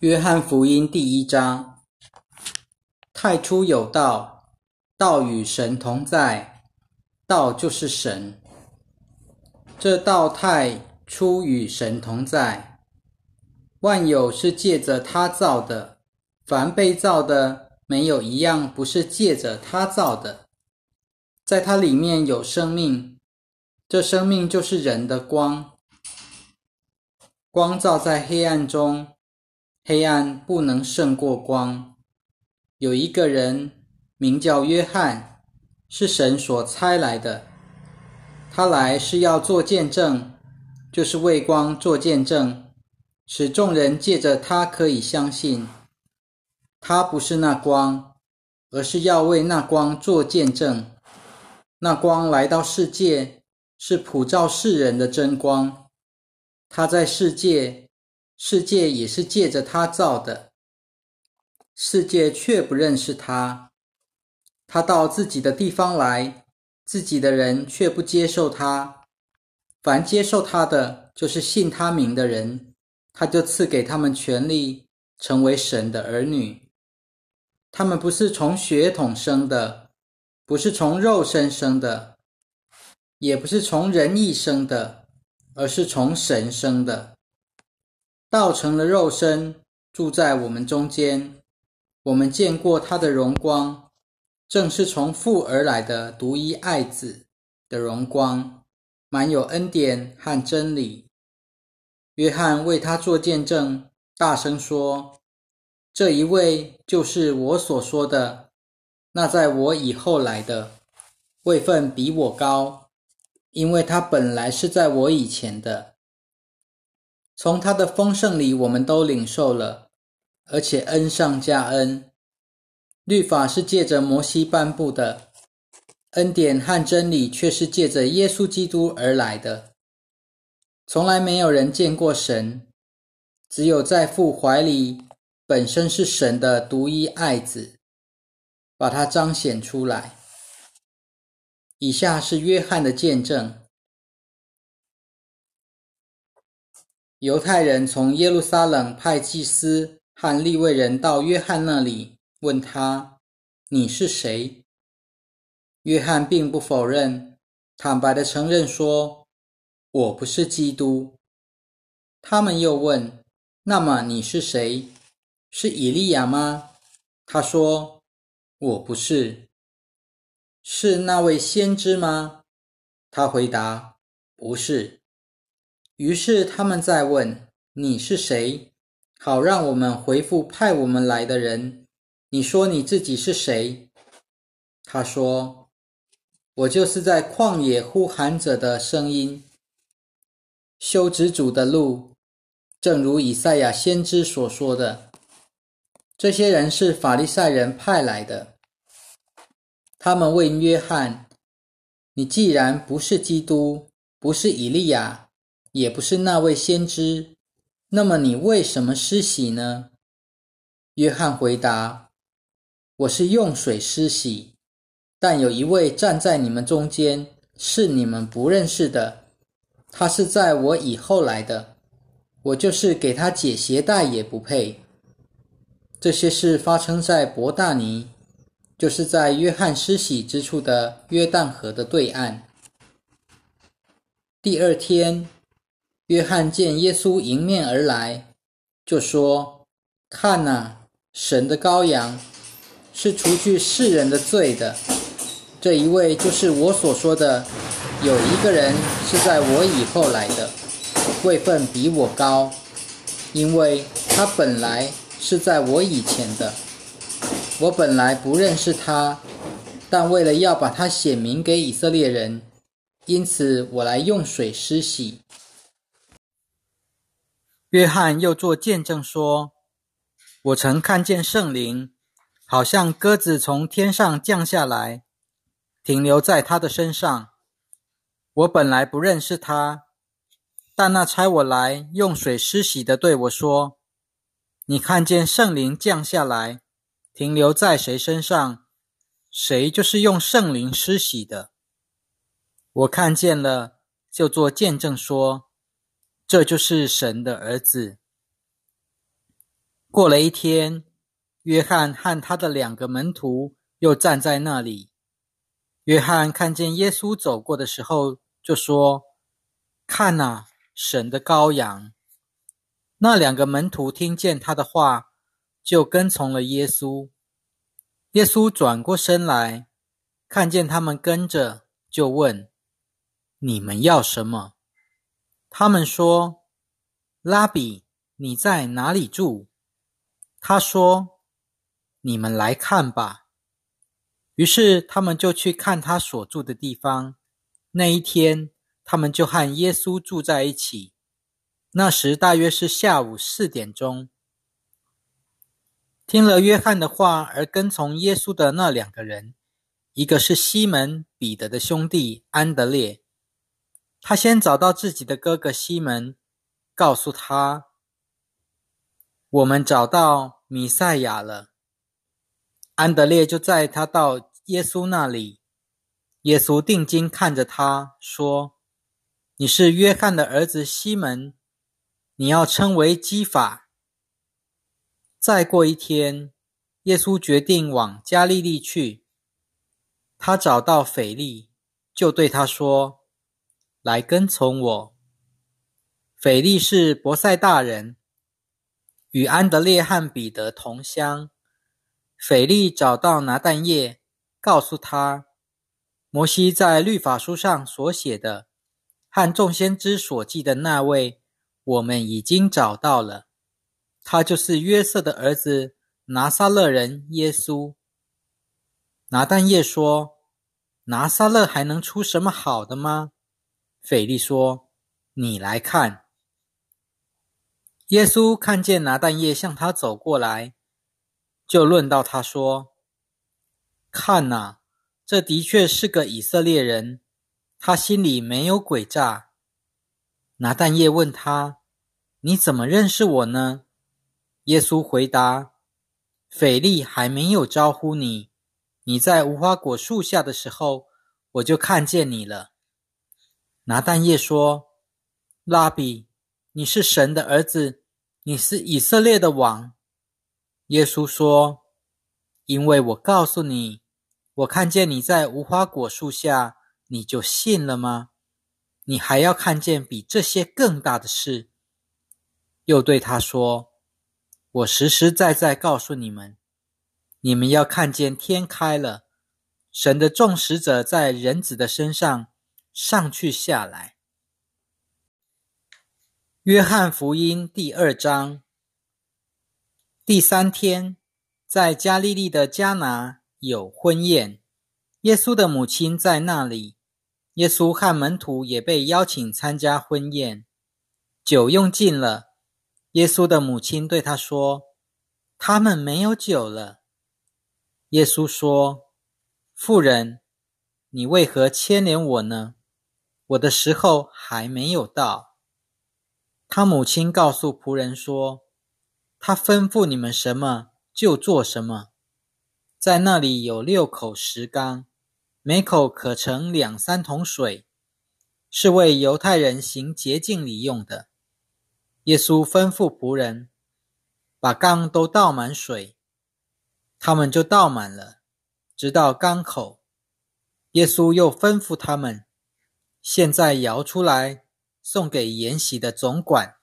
约翰福音第一章：太初有道，道与神同在，道就是神。这道太初与神同在，万有是借着他造的，凡被造的，没有一样不是借着他造的。在它里面有生命，这生命就是人的光，光照在黑暗中。黑暗不能胜过光。有一个人名叫约翰，是神所差来的。他来是要做见证，就是为光做见证，使众人借着他可以相信。他不是那光，而是要为那光做见证。那光来到世界，是普照世人的真光。他在世界。世界也是借着他造的，世界却不认识他。他到自己的地方来，自己的人却不接受他。凡接受他的，就是信他名的人，他就赐给他们权利，成为神的儿女。他们不是从血统生的，不是从肉身生的，也不是从人意生的，而是从神生的。道成了肉身，住在我们中间。我们见过他的荣光，正是从父而来的独一爱子的荣光，满有恩典和真理。约翰为他做见证，大声说：“这一位就是我所说的，那在我以后来的，位分比我高，因为他本来是在我以前的。”从他的丰盛里，我们都领受了，而且恩上加恩。律法是借着摩西颁布的，恩典和真理却是借着耶稣基督而来的。从来没有人见过神，只有在父怀里，本身是神的独一爱子，把它彰显出来。以下是约翰的见证。犹太人从耶路撒冷派祭司和利未人到约翰那里，问他：“你是谁？”约翰并不否认，坦白的承认说：“我不是基督。”他们又问：“那么你是谁？是以利亚吗？”他说：“我不是。”是那位先知吗？他回答：“不是。”于是他们在问：“你是谁？”好让我们回复派我们来的人。你说你自己是谁？他说：“我就是在旷野呼喊者的声音，修直主的路，正如以赛亚先知所说的。”这些人是法利赛人派来的。他们问约翰：“你既然不是基督，不是以利亚？”也不是那位先知，那么你为什么施洗呢？约翰回答：“我是用水施洗，但有一位站在你们中间，是你们不认识的，他是在我以后来的，我就是给他解鞋带也不配。”这些事发生在伯大尼，就是在约翰施洗之处的约旦河的对岸。第二天。约翰见耶稣迎面而来，就说：“看呐，神的羔羊，是除去世人的罪的。这一位就是我所说的，有一个人是在我以后来的，位分比我高，因为他本来是在我以前的。我本来不认识他，但为了要把他显明给以色列人，因此我来用水施洗。”约翰又作见证说：“我曾看见圣灵，好像鸽子从天上降下来，停留在他的身上。我本来不认识他，但那差我来用水施洗的对我说：‘你看见圣灵降下来，停留在谁身上，谁就是用圣灵施洗的。’我看见了，就做见证说。”这就是神的儿子。过了一天，约翰和他的两个门徒又站在那里。约翰看见耶稣走过的时候，就说：“看呐，神的羔羊。”那两个门徒听见他的话，就跟从了耶稣。耶稣转过身来，看见他们跟着，就问：“你们要什么？”他们说：“拉比，你在哪里住？”他说：“你们来看吧。”于是他们就去看他所住的地方。那一天，他们就和耶稣住在一起。那时大约是下午四点钟。听了约翰的话而跟从耶稣的那两个人，一个是西门彼得的兄弟安德烈。他先找到自己的哥哥西门，告诉他：“我们找到弥赛亚了。”安德烈就载他到耶稣那里。耶稣定睛看着他说：“你是约翰的儿子西门，你要称为基法。”再过一天，耶稣决定往加利利去。他找到腓力，就对他说。来跟从我。腓力是伯赛大人，与安德烈和彼得同乡。腓力找到拿但业，告诉他，摩西在律法书上所写的，和众先知所记的那位，我们已经找到了。他就是约瑟的儿子拿撒勒人耶稣。拿但业说：“拿撒勒还能出什么好的吗？”腓力说：“你来看。”耶稣看见拿蛋液向他走过来，就论到他说：“看呐，这的确是个以色列人，他心里没有诡诈。”拿蛋液问他：“你怎么认识我呢？”耶稣回答：“腓力还没有招呼你，你在无花果树下的时候，我就看见你了。”拿但业说：“拉比，你是神的儿子，你是以色列的王。”耶稣说：“因为我告诉你，我看见你在无花果树下，你就信了吗？你还要看见比这些更大的事。”又对他说：“我实实在在告诉你们，你们要看见天开了，神的众使者在人子的身上。”上去下来。约翰福音第二章第三天，在加利利的迦拿有婚宴，耶稣的母亲在那里，耶稣和门徒也被邀请参加婚宴。酒用尽了，耶稣的母亲对他说：“他们没有酒了。”耶稣说：“妇人，你为何牵连我呢？”我的时候还没有到。他母亲告诉仆人说：“他吩咐你们什么就做什么。在那里有六口石缸，每口可盛两三桶水，是为犹太人行洁净礼用的。”耶稣吩咐仆人把缸都倒满水，他们就倒满了，直到缸口。耶稣又吩咐他们。现在摇出来，送给筵席的总管，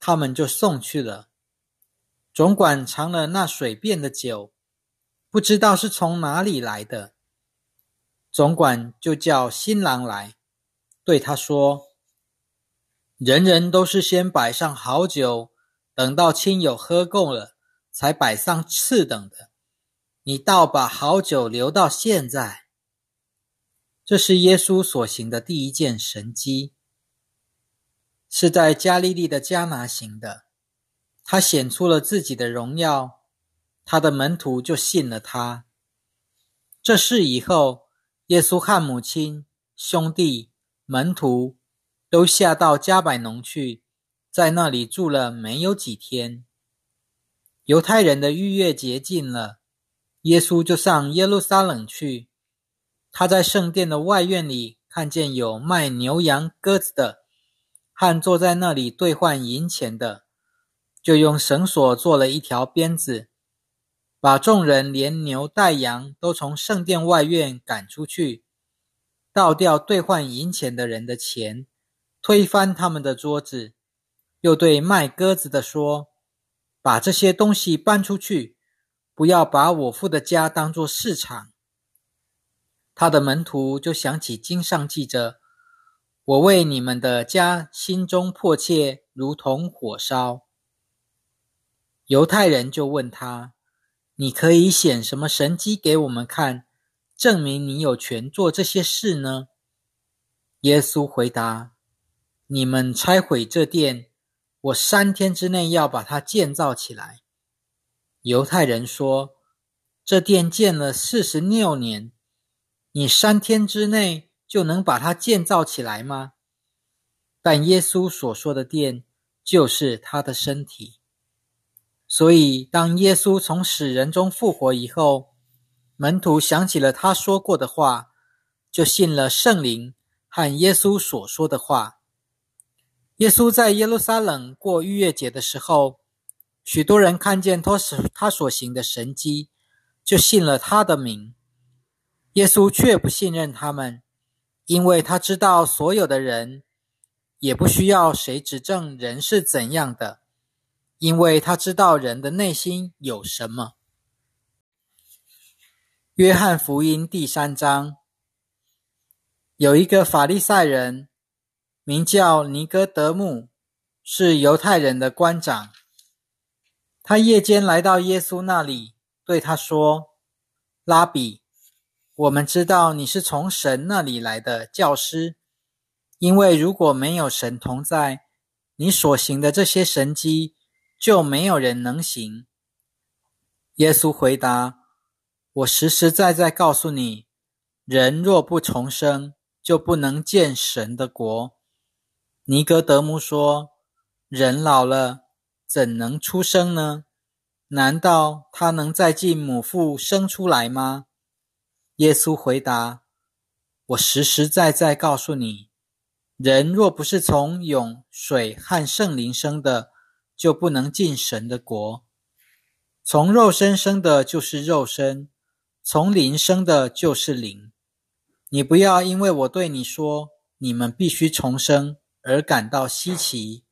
他们就送去了。总管尝了那水变的酒，不知道是从哪里来的。总管就叫新郎来，对他说：“人人都是先摆上好酒，等到亲友喝够了，才摆上次等的。你倒把好酒留到现在。”这是耶稣所行的第一件神迹，是在加利利的迦拿行的。他显出了自己的荣耀，他的门徒就信了他。这事以后，耶稣和母亲、兄弟、门徒都下到加百农去，在那里住了没有几天。犹太人的逾越节近了，耶稣就上耶路撒冷去。他在圣殿的外院里看见有卖牛羊鸽子的，和坐在那里兑换银钱的，就用绳索做了一条鞭子，把众人连牛带羊都从圣殿外院赶出去，倒掉兑换银钱的人的钱，推翻他们的桌子，又对卖鸽子的说：“把这些东西搬出去，不要把我父的家当作市场。”他的门徒就想起经上记着：“我为你们的家心中迫切，如同火烧。”犹太人就问他：“你可以显什么神迹给我们看，证明你有权做这些事呢？”耶稣回答：“你们拆毁这殿，我三天之内要把它建造起来。”犹太人说：“这殿建了四十六年，你三天之内就能把它建造起来吗？”但耶稣所说的殿，就是他的身体。所以，当耶稣从死人中复活以后，门徒想起了他说过的话，就信了圣灵和耶稣所说的话。耶稣在耶路撒冷过逾越节的时候，许多人看见他所他所行的神迹，就信了他的名。耶稣却不信任他们，因为他知道所有的人也不需要谁指证人是怎样的。因为他知道人的内心有什么。约翰福音第三章，有一个法利赛人，名叫尼哥德慕，是犹太人的官长。他夜间来到耶稣那里，对他说：“拉比，我们知道你是从神那里来的教师，因为如果没有神同在，你所行的这些神迹。”就没有人能行。耶稣回答：“我实实在在告诉你，人若不重生，就不能见神的国。”尼哥德姆说：“人老了，怎能出生呢？难道他能再进母腹生出来吗？”耶稣回答：“我实实在在告诉你，人若不是从涌水和圣灵生的，”就不能进神的国。从肉身生的就是肉身，从灵生的就是灵。你不要因为我对你说你们必须重生而感到稀奇。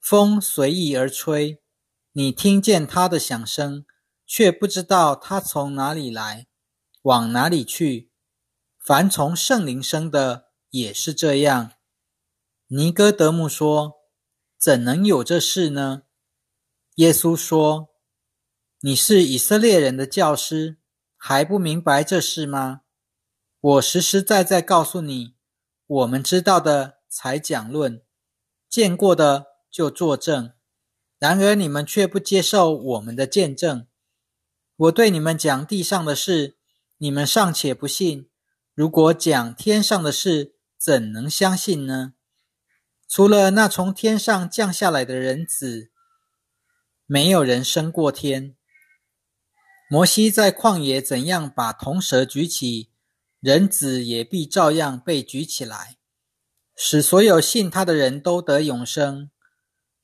风随意而吹，你听见它的响声，却不知道它从哪里来，往哪里去。凡从圣灵生的也是这样。尼哥德慕说。怎能有这事呢？耶稣说：“你是以色列人的教师，还不明白这事吗？我实实在在告诉你，我们知道的才讲论，见过的就作证。然而你们却不接受我们的见证。我对你们讲地上的事，你们尚且不信；如果讲天上的事，怎能相信呢？”除了那从天上降下来的人子，没有人升过天。摩西在旷野怎样把铜蛇举起，人子也必照样被举起来，使所有信他的人都得永生。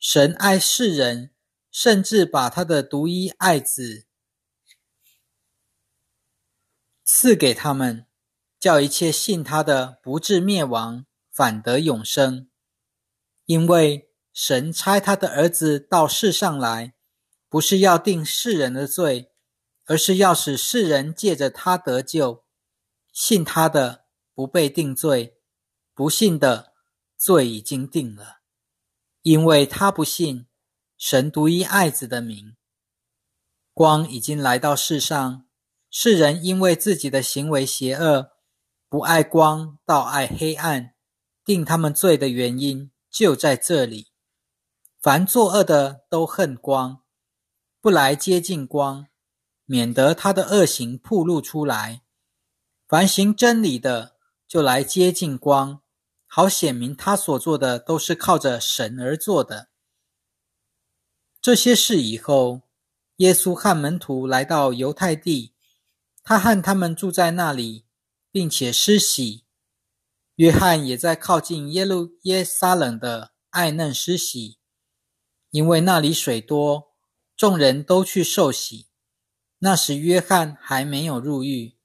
神爱世人，甚至把他的独一爱子赐给他们，叫一切信他的不至灭亡，反得永生。因为神差他的儿子到世上来，不是要定世人的罪，而是要使世人借着他得救。信他的不被定罪，不信的罪已经定了，因为他不信神独一爱子的名。光已经来到世上，世人因为自己的行为邪恶，不爱光，倒爱黑暗，定他们罪的原因。就在这里，凡作恶的都恨光，不来接近光，免得他的恶行暴露出来；凡行真理的，就来接近光，好显明他所做的都是靠着神而做的。这些事以后，耶稣和门徒来到犹太地，他和他们住在那里，并且施洗。约翰也在靠近耶路耶撒冷的爱嫩施洗。因为那里水多，众人都去受洗。那时约翰还没有入狱。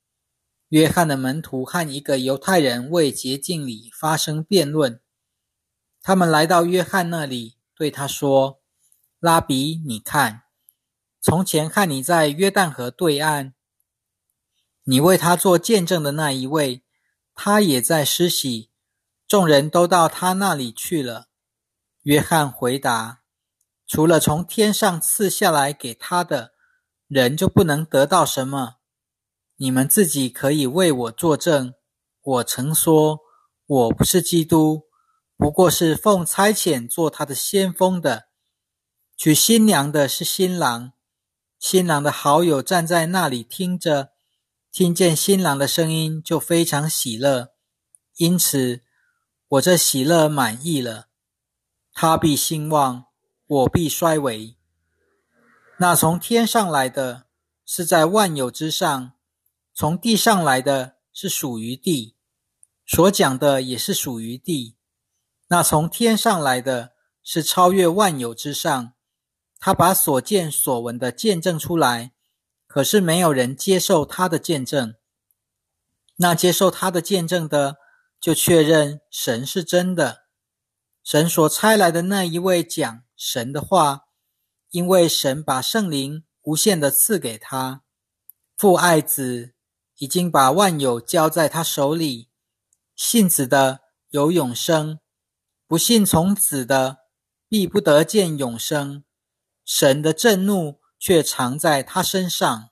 约翰的门徒和一个犹太人为洁净礼发生辩论。他们来到约翰那里，对他说：“拉比，你看，从前看你在约旦河对岸，你为他做见证的那一位，他也在施洗，众人都到他那里去了。”约翰回答：“除了从天上赐下来给他的，人就不能得到什么。”你们自己可以为我作证。我曾说，我不是基督，不过是奉差遣做他的先锋的。娶新娘的是新郎，新郎的好友站在那里听着，听见新郎的声音就非常喜乐。因此，我这喜乐满意了。他必兴旺，我必衰微。那从天上来的是在万有之上。从地上来的是属于地，所讲的也是属于地。那从天上来的是超越万有之上，他把所见所闻的见证出来，可是没有人接受他的见证。那接受他的见证的，就确认神是真的，神所差来的那一位讲神的话，因为神把圣灵无限的赐给他，父爱子。已经把万有交在他手里，信子的有永生，不信从子的必不得见永生。神的震怒却藏在他身上。